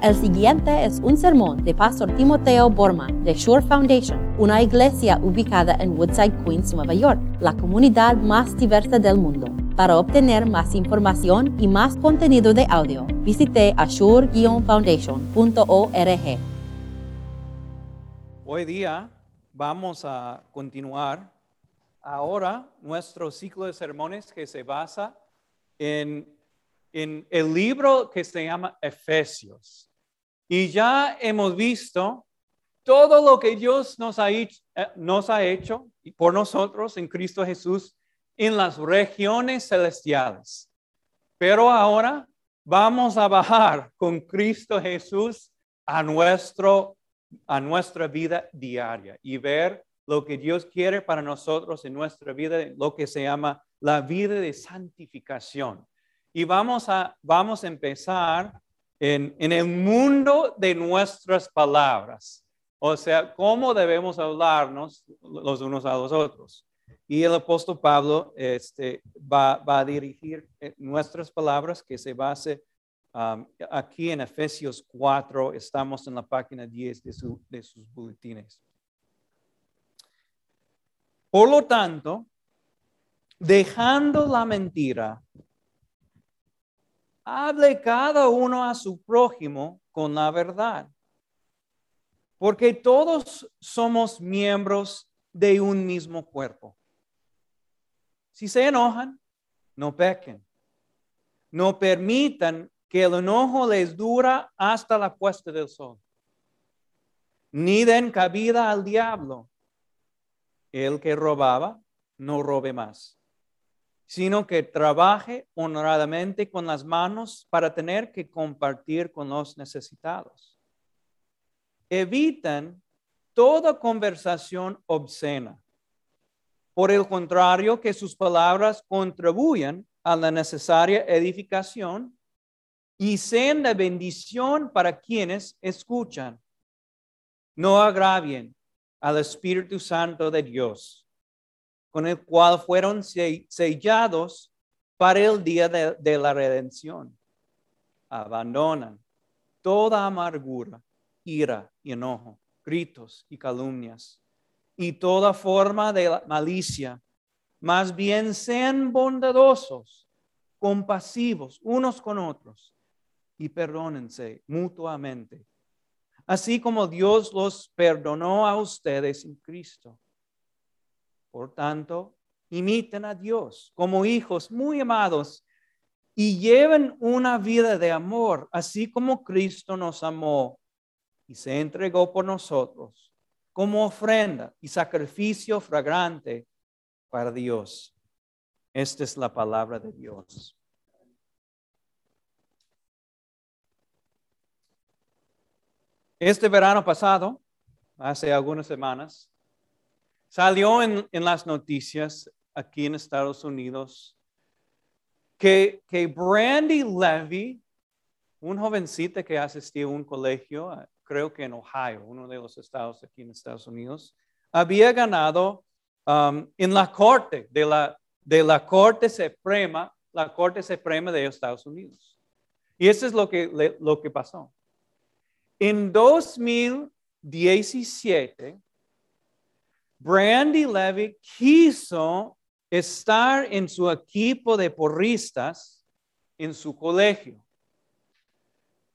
El siguiente es un sermón de Pastor Timoteo Borman de Shore Foundation, una iglesia ubicada en Woodside, Queens, Nueva York, la comunidad más diversa del mundo. Para obtener más información y más contenido de audio, visite ashore-foundation.org. Hoy día vamos a continuar ahora nuestro ciclo de sermones que se basa en, en el libro que se llama Efesios. Y ya hemos visto todo lo que Dios nos ha, hecho, eh, nos ha hecho por nosotros en Cristo Jesús en las regiones celestiales. Pero ahora vamos a bajar con Cristo Jesús a, nuestro, a nuestra vida diaria y ver lo que Dios quiere para nosotros en nuestra vida, lo que se llama la vida de santificación. Y vamos a, vamos a empezar en, el mundo de nuestras palabras. O sea, cómo debemos hablarnos los unos a los otros. Y el apóstol Pablo este, va, a dirigir eh, nuestras palabras que se base um, aquí en Efesios 4, estamos en la página 10 de, de sus boletines. Por lo tanto, dejando la mentira, hable cada uno a su prójimo con la verdad. Porque todos somos miembros de un mismo cuerpo. Si se enojan, no pequen. No permitan que el enojo les dura hasta la puesta del sol. Ni den cabida al diablo. El que robaba, no robe más sino que trabaje honradamente con las manos para tener que compartir con los necesitados. Evitan toda conversación obscena. Por el contrario, que sus palabras contribuyan a la necesaria edificación y sean de bendición para quienes escuchan. No agravien al Espíritu Santo de Dios con el cual fueron sellados para el día de, la redención. Abandonan toda amargura, ira y enojo, gritos y calumnias y toda forma de malicia. Más bien sean bondadosos, compasivos unos con otros y perdónense mutuamente, así como Dios los perdonó a ustedes en Cristo. Por tanto, imiten a Dios como hijos muy amados y lleven una vida de amor, así como Cristo nos amó y se entregó por nosotros como ofrenda y sacrificio fragrante para Dios. Esta es la palabra de Dios. Este verano pasado, hace algunas semanas, Salió en, las noticias aquí en Estados Unidos que, que Brandy Levy, un jovencita que asistía a un colegio, creo que en Ohio, uno de los estados aquí en Estados Unidos, había ganado um, en la corte de la, de la Corte Suprema, la Corte Suprema de Estados Unidos. Y eso es lo que, lo que pasó. En 2017, Brandy Levy quiso estar en su equipo de porristas en su colegio,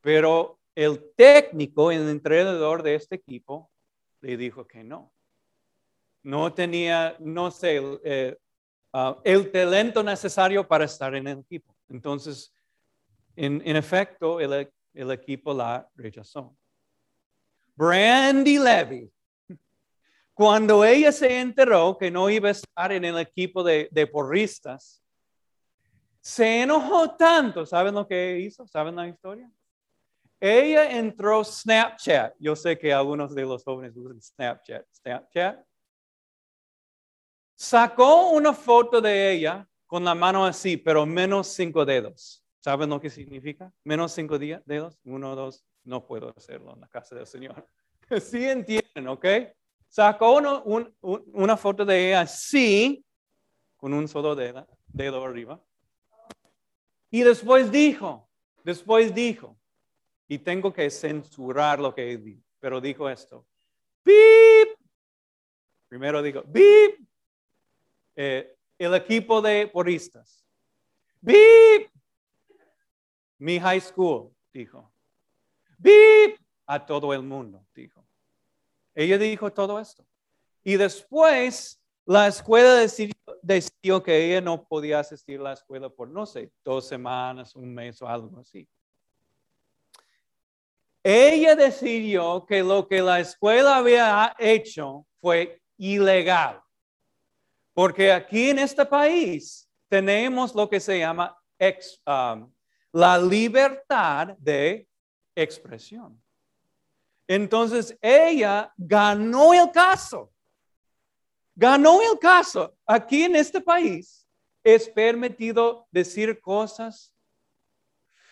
pero el técnico, el entrenador de este equipo, le dijo que no. No tenía, no sé, eh, ah, el talento necesario para estar en el equipo. Entonces, en, efecto, el, el equipo la rechazó. Brandy Levy cuando ella se enteró que no iba a estar en el equipo de, porristas, se enojó tanto. ¿Saben lo que hizo? ¿Saben la historia? Ella entró Snapchat. Yo sé que algunos de los jóvenes usan Snapchat. Snapchat. Sacó una foto de ella con la mano así, pero menos cinco dedos. ¿Saben lo que significa? Menos cinco dedos. Uno, dos. No puedo hacerlo en la casa del Señor. Sí entienden, ¿ok? Sacó una foto de ella así, con un solo dedo, dedo arriba. Y después dijo, después dijo, y tengo que censurar lo que dijo, pero dijo esto. ¡Bip! Primero digo, ¡bip! Eh, el equipo de poristas. ¡Bip! Mi high school, dijo. ¡Bip! A todo el mundo, dijo. Ella dijo todo esto. Y después la escuela decidió, que ella no podía asistir a la escuela por, no sé, dos semanas, un mes o algo así. Ella decidió que lo que la escuela había hecho fue ilegal. Porque aquí en este país tenemos lo que se llama um, la libertad de expresión. Entonces ella ganó el caso. Ganó el caso. Aquí en este país es permitido decir cosas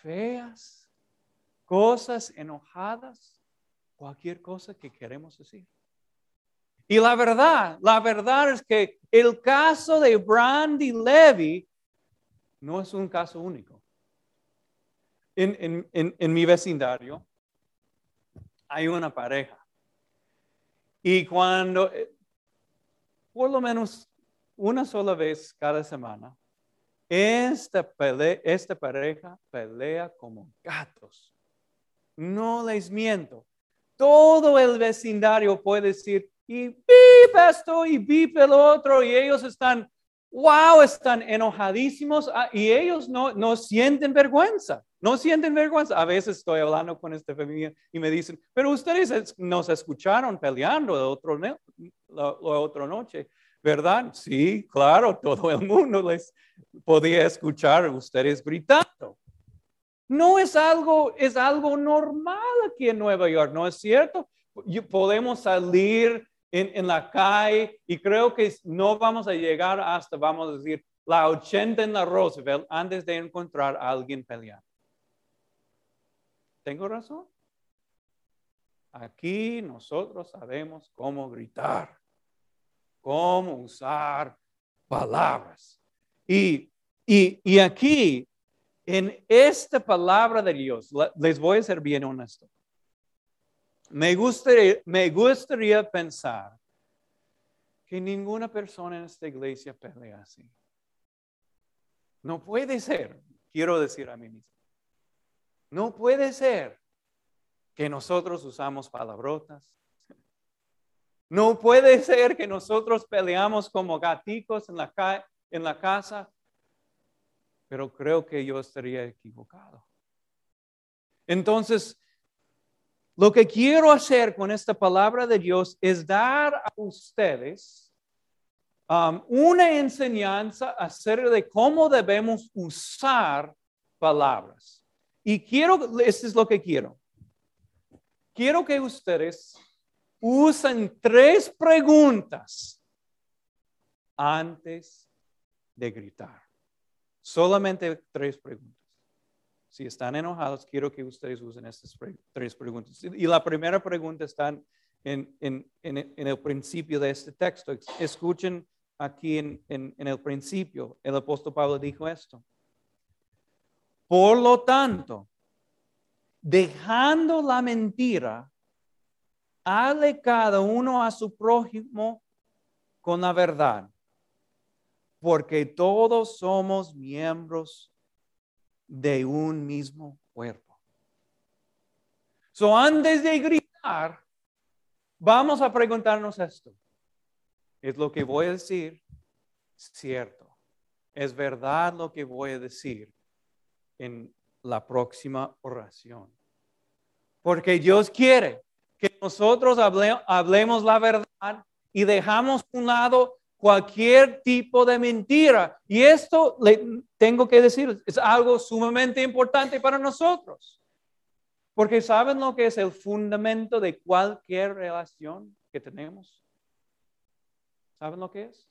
feas, cosas enojadas, cualquier cosa que queremos decir. Y la verdad, la verdad es que el caso de Brandy Levy no es un caso único. En, en mi vecindario hay una pareja. Y cuando, por lo menos una sola vez cada semana, esta, esta pareja pelea como gatos. No les miento. Todo el vecindario puede decir, y bip esto y bip el otro, y ellos están, wow, están enojadísimos ah, y ellos no, no sienten vergüenza. No sienten vergüenza. A veces estoy hablando con esta familia y me dicen, pero ustedes nos escucharon peleando la, la, otra noche, ¿verdad? Sí, claro, todo el mundo les podía escuchar ustedes gritando. No es algo, es algo normal aquí en Nueva York, ¿no es cierto? Podemos salir en, en, la calle y creo que no vamos a llegar hasta, vamos a decir, la 80 en la Roosevelt antes de encontrar a alguien peleando. ¿Tengo razón? Aquí nosotros sabemos cómo gritar, cómo usar palabras. Y, y, aquí, en esta palabra de Dios, les voy a ser bien honesto. Me gustaría, me gustaría pensar que ninguna persona en esta iglesia pelea así. No puede ser, quiero decir a mí mismo. No puede ser que nosotros usamos palabrotas. No puede ser que nosotros peleamos como gaticos en la, en la casa, pero creo que yo estaría equivocado. Entonces, lo que quiero hacer con esta palabra de Dios es dar a ustedes um, una enseñanza acerca de cómo debemos usar palabras. Y quiero, esto es lo que quiero. Quiero que ustedes usen tres preguntas antes de gritar. Solamente tres preguntas. Si están enojados, quiero que ustedes usen estas tres preguntas. Y la primera pregunta está en, el principio de este texto. Escuchen aquí en el principio. El apóstol Pablo dijo esto. Por lo tanto, dejando la mentira, hable cada uno a su prójimo con la verdad, porque todos somos miembros de un mismo cuerpo. So, antes de gritar, vamos a preguntarnos esto. ¿Es lo que voy a decir cierto? ¿Es verdad lo que voy a decir? en la próxima oración. Porque Dios quiere que nosotros hablemos la verdad y dejamos un lado cualquier tipo de mentira. Y esto le tengo que decir, es algo sumamente importante para nosotros. Porque ¿saben lo que es el fundamento de cualquier relación que tenemos? ¿Saben lo que es?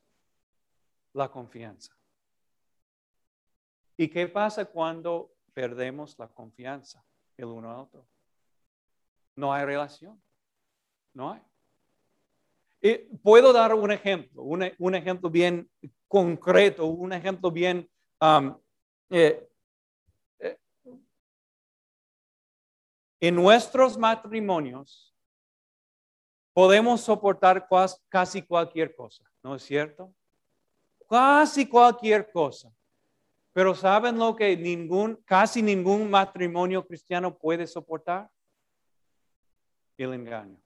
La confianza. ¿Y qué pasa cuando perdemos la confianza el uno al otro? No hay relación. No hay. Puedo dar un ejemplo, un, ejemplo bien concreto, un ejemplo bien um, eh, eh, en nuestros matrimonios podemos soportar casi cualquier cosa, ¿no es cierto? Casi cualquier cosa. Pero ¿saben lo que ningún, casi ningún matrimonio cristiano puede soportar? El engaño,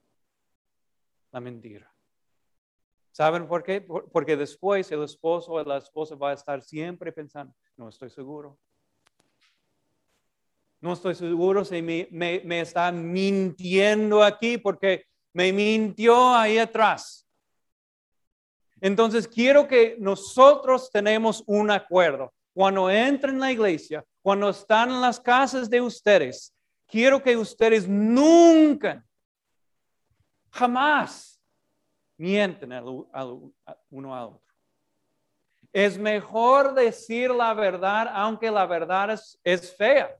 la mentira. ¿Saben por qué? Por- Porque después el esposo o la esposa va a estar siempre pensando, no estoy seguro. No estoy seguro si me, me- me está mintiendo aquí porque me mintió ahí atrás. Entonces quiero que nosotros tenemos un acuerdo. Cuando entren en la iglesia, cuando están en las casas de ustedes, quiero que ustedes nunca, jamás mienten al- al- uno al otro. Es mejor decir la verdad, aunque la verdad es, fea,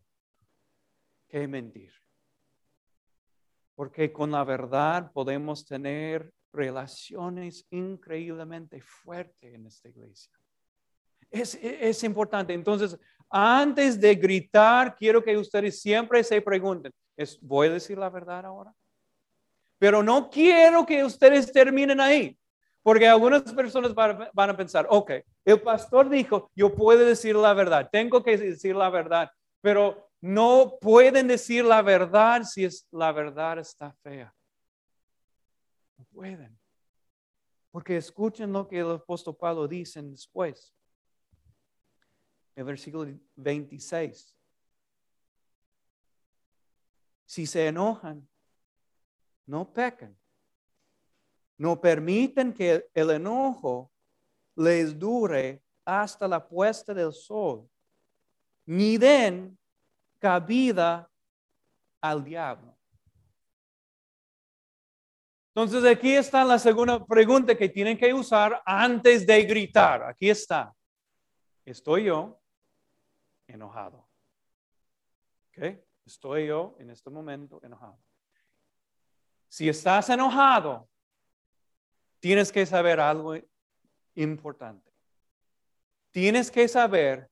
que mentir. Porque con la verdad podemos tener relaciones increíblemente fuertes en esta iglesia. Es, importante. Entonces, antes de gritar, quiero que ustedes siempre se pregunten, ¿es, ¿voy a decir la verdad ahora? Pero no quiero que ustedes terminen ahí, porque algunas personas van, a pensar, ok, el pastor dijo, yo puedo decir la verdad, tengo que decir la verdad, pero no pueden decir la verdad si es, la verdad está fea. No pueden. Porque escuchen lo que el apóstol Pablo dice después. El versículo 26. Si se enojan, no pecan. No permiten que el enojo les dure hasta la puesta del sol, ni den cabida al diablo. Entonces aquí está la segunda pregunta que tienen que usar antes de gritar. Aquí está. Estoy yo enojado. ¿Ok? Estoy yo en este momento enojado. Si estás enojado, tienes que saber algo importante. Tienes que saber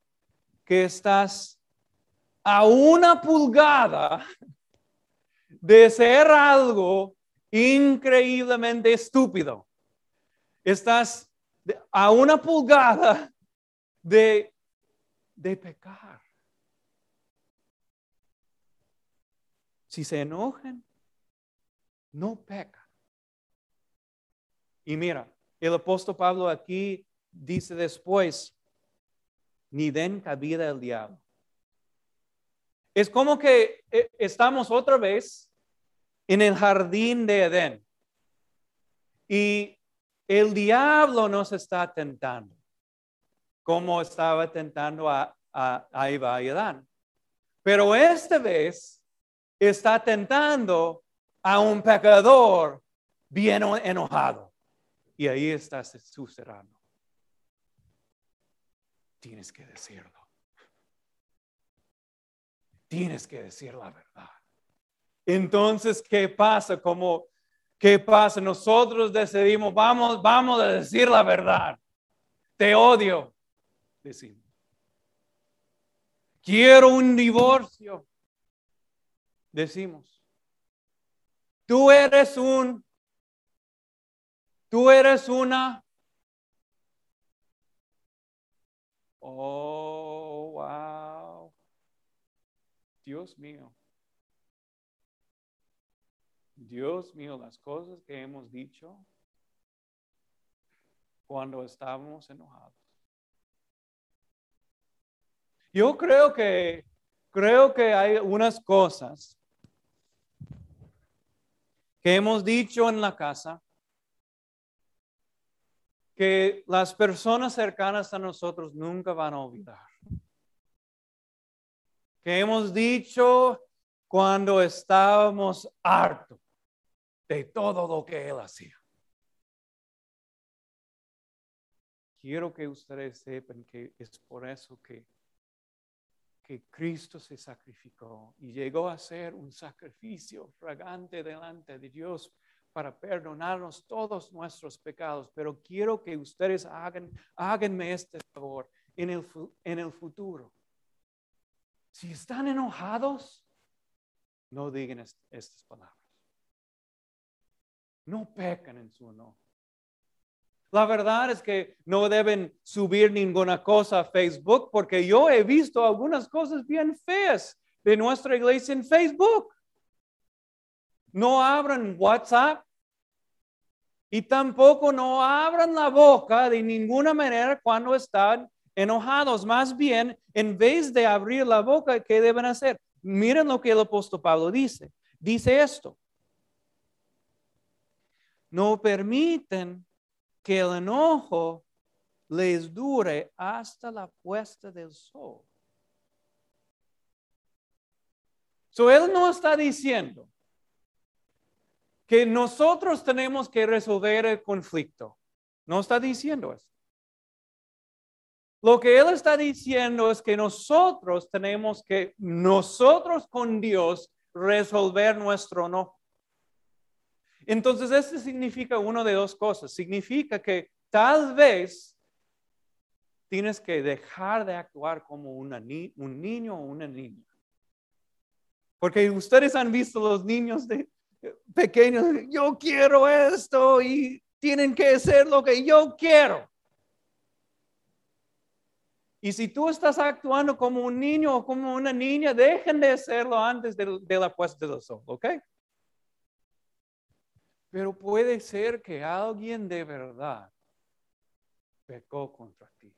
que estás a una pulgada de ser algo increíblemente estúpido. Estás a una pulgada de, de pecar. Si se enojan, no pecan. Y mira, el apóstol Pablo aquí dice después, ni den cabida al diablo. Es como que eh, estamos otra vez en el jardín de Edén. Y el diablo nos está tentando, como estaba tentando a, a, a Eva y Adán. Pero esta vez está tentando a un pecador bien enojado. Y ahí está su serrano. Tienes que decirlo. Tienes que decir la verdad. Entonces, ¿qué pasa? Como, ¿qué pasa? Nosotros decidimos, vamos, vamos a decir la verdad. Te odio, decimos. Quiero un divorcio, decimos. Tú eres un, tú eres una. Oh, wow. Dios mío. Dios mío, las cosas que hemos dicho cuando estábamos enojados. Yo creo que creo que hay unas cosas que hemos dicho en la casa que las personas cercanas a nosotros nunca van a olvidar. Que hemos dicho cuando estábamos hartos de todo lo que él hacía. Quiero que ustedes sepan que es por eso que, que Cristo se sacrificó y llegó a ser un sacrificio fragante delante de Dios para perdonarnos todos nuestros pecados. Pero quiero que ustedes hagan, háganme este favor en el, en el futuro. Si están enojados, no digan est- estas palabras. No pecan en su enojo. La verdad es que no deben subir ninguna cosa a Facebook porque yo he visto algunas cosas bien feas de nuestra iglesia en Facebook. No abran WhatsApp y tampoco no abran la boca de ninguna manera cuando están enojados. Más bien, en vez de abrir la boca, ¿qué deben hacer? Miren lo que el apóstol Pablo dice. Dice esto. No permiten que el enojo les dure hasta la puesta del sol. So, él no está diciendo que nosotros tenemos que resolver el conflicto. No está diciendo eso. Lo que él está diciendo es que nosotros tenemos que, nosotros con Dios, resolver nuestro enojo. Entonces, esto significa una de dos cosas. Significa que tal vez tienes que dejar de actuar como un niño o una niña. Porque ustedes han visto los niños de, pequeños, yo quiero esto y tienen que hacer lo que yo quiero. Y si tú estás actuando como un niño o como una niña, dejen de hacerlo antes de, de la puesta del sol, ¿ok? Pero puede ser que alguien de verdad pecó contra ti.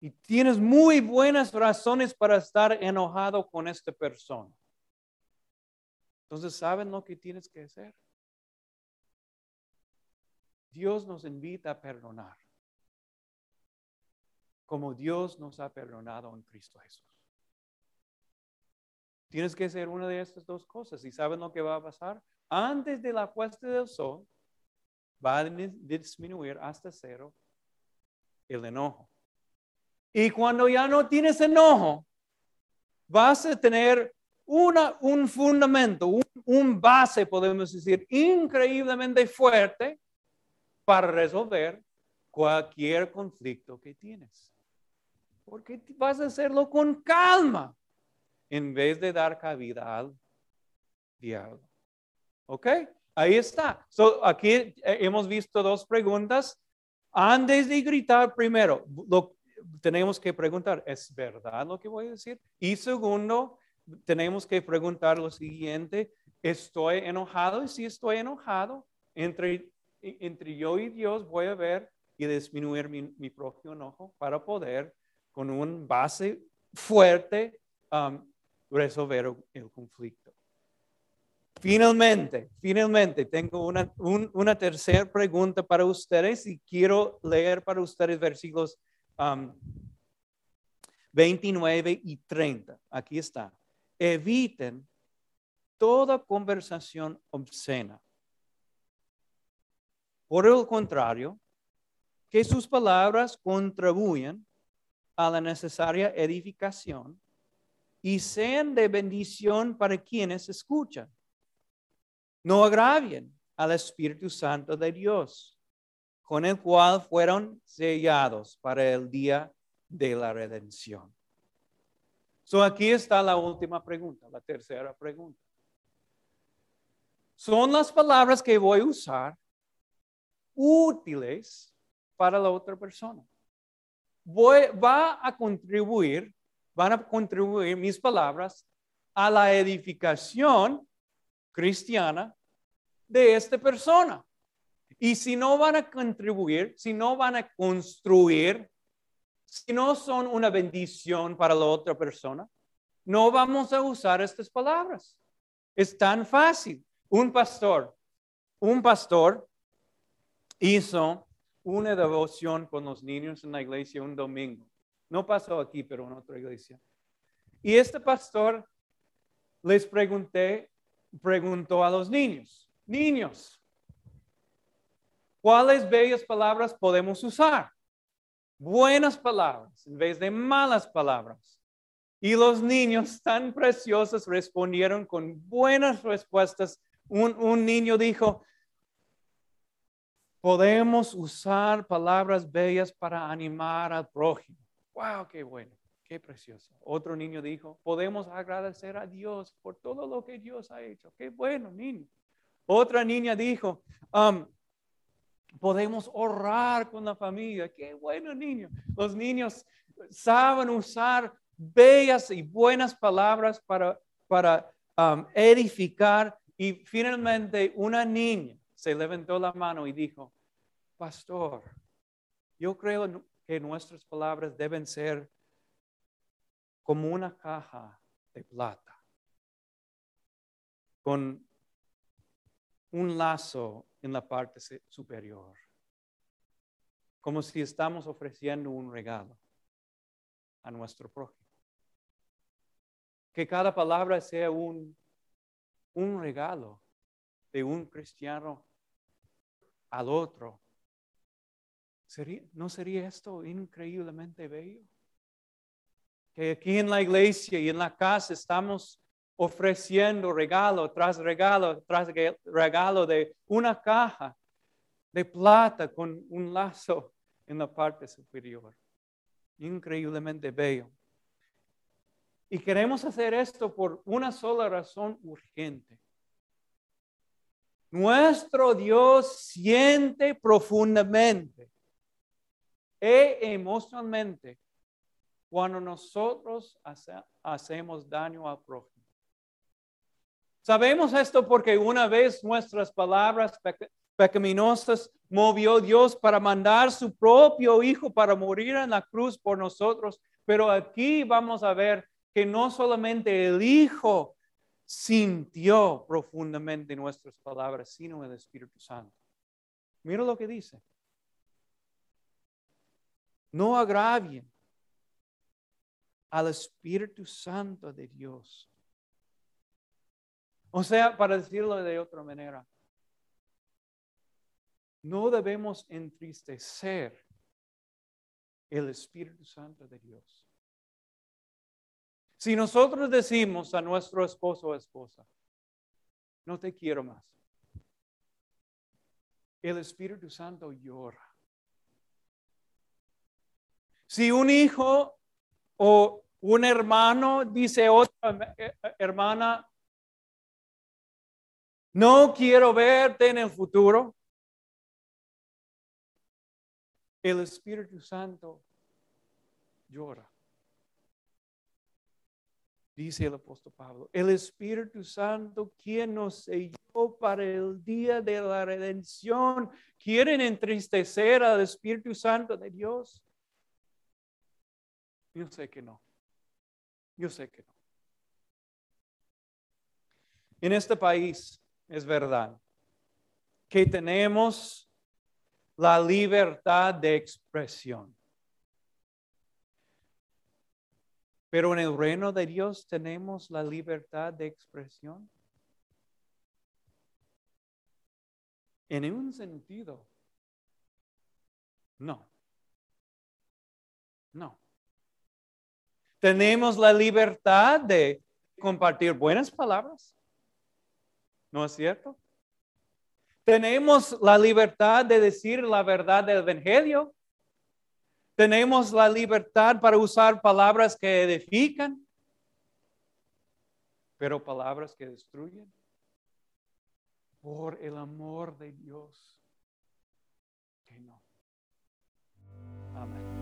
Y tienes muy buenas razones para estar enojado con esta persona. Entonces, ¿saben lo que tienes que hacer? Dios nos invita a perdonar, como Dios nos ha perdonado en Cristo Jesús. Tienes que hacer una de estas dos cosas. ¿Y saben lo que va a pasar? Antes de la puesta del sol, va a disminuir hasta cero el enojo. Y cuando ya no tienes enojo, vas a tener una, un fundamento, un, base, podemos decir, increíblemente fuerte para resolver cualquier conflicto que tienes. Porque vas a hacerlo con calma en vez de dar cabida al diablo. ¿Ok? Ahí está. So, aquí eh, hemos visto dos preguntas. Antes de gritar, primero, lo, tenemos que preguntar, ¿es verdad lo que voy a decir? Y segundo, tenemos que preguntar lo siguiente, ¿estoy enojado? Y si estoy enojado, entre, entre yo y Dios voy a ver y disminuir mi, mi propio enojo para poder, con un base fuerte, um, resolver el conflicto. Finalmente, finalmente, tengo una, un, una tercera pregunta para ustedes y quiero leer para ustedes versículos um, 29 y 30. Aquí está. Eviten toda conversación obscena. Por el contrario, que sus palabras contribuyan a la necesaria edificación y sean de bendición para quienes escuchan. No agravien al Espíritu Santo de Dios, con el cual fueron sellados para el día de la redención. So aquí está la última pregunta, la tercera pregunta. ¿Son las palabras que voy a usar útiles para la otra persona? Voy, va a contribuir, van a contribuir mis palabras a la edificación cristiana de esta persona. Y si no van a contribuir, si no van a construir, si no son una bendición para la otra persona, no vamos a usar estas palabras. Es tan fácil. Un pastor, un pastor hizo una devoción con los niños en la iglesia un domingo. No pasó aquí, pero en otra iglesia. Y este pastor les pregunté, preguntó a los niños, niños, ¿cuáles bellas palabras podemos usar? Buenas palabras en vez de malas palabras. Y los niños tan preciosos respondieron con buenas respuestas. Un, niño dijo, podemos usar palabras bellas para animar al prójimo. ¡Wow! ¡Qué bueno! Qué precioso. Otro niño dijo, podemos agradecer a Dios por todo lo que Dios ha hecho. Qué bueno, niño. Otra niña dijo, podemos orar con la familia. Qué bueno, niño. Los niños saben usar bellas y buenas palabras para, para edificar. Y finalmente una niña se levantó la mano y dijo, pastor, yo creo que nuestras palabras deben ser como una caja de plata, con un lazo en la parte superior, como si estamos ofreciendo un regalo a nuestro prójimo. Que cada palabra sea un, un regalo de un cristiano al otro. ¿No sería esto increíblemente bello? que aquí en la iglesia y en la casa estamos ofreciendo regalo tras regalo tras regalo de una caja de plata con un lazo en la parte superior. Increíblemente bello. Y queremos hacer esto por una sola razón urgente. Nuestro Dios siente profundamente e emocionalmente cuando nosotros hacemos daño al prójimo. Sabemos esto porque una vez nuestras palabras pecaminosas movió Dios para mandar su propio Hijo para morir en la cruz por nosotros. Pero aquí vamos a ver que no solamente el Hijo sintió profundamente nuestras palabras, sino el Espíritu Santo. Mira lo que dice. No agravien al Espíritu Santo de Dios. O sea, para decirlo de otra manera, no debemos entristecer el Espíritu Santo de Dios. Si nosotros decimos a nuestro esposo o esposa, no te quiero más, el Espíritu Santo llora. Si un hijo o un hermano dice otra eh, eh, hermana, no quiero verte en el futuro. El Espíritu Santo llora. Dice el apóstol Pablo, el Espíritu Santo, quien nos selló para el día de la redención, quieren entristecer al Espíritu Santo de Dios. Yo sé que no. Yo sé que no. En este país es verdad que tenemos la libertad de expresión. Pero en el reino de Dios tenemos la libertad de expresión. En un sentido, no. No. Tenemos la libertad de compartir buenas palabras. ¿No es cierto? Tenemos la libertad de decir la verdad del Evangelio. Tenemos la libertad para usar palabras que edifican, pero palabras que destruyen. Por el amor de Dios. Que no. Amén.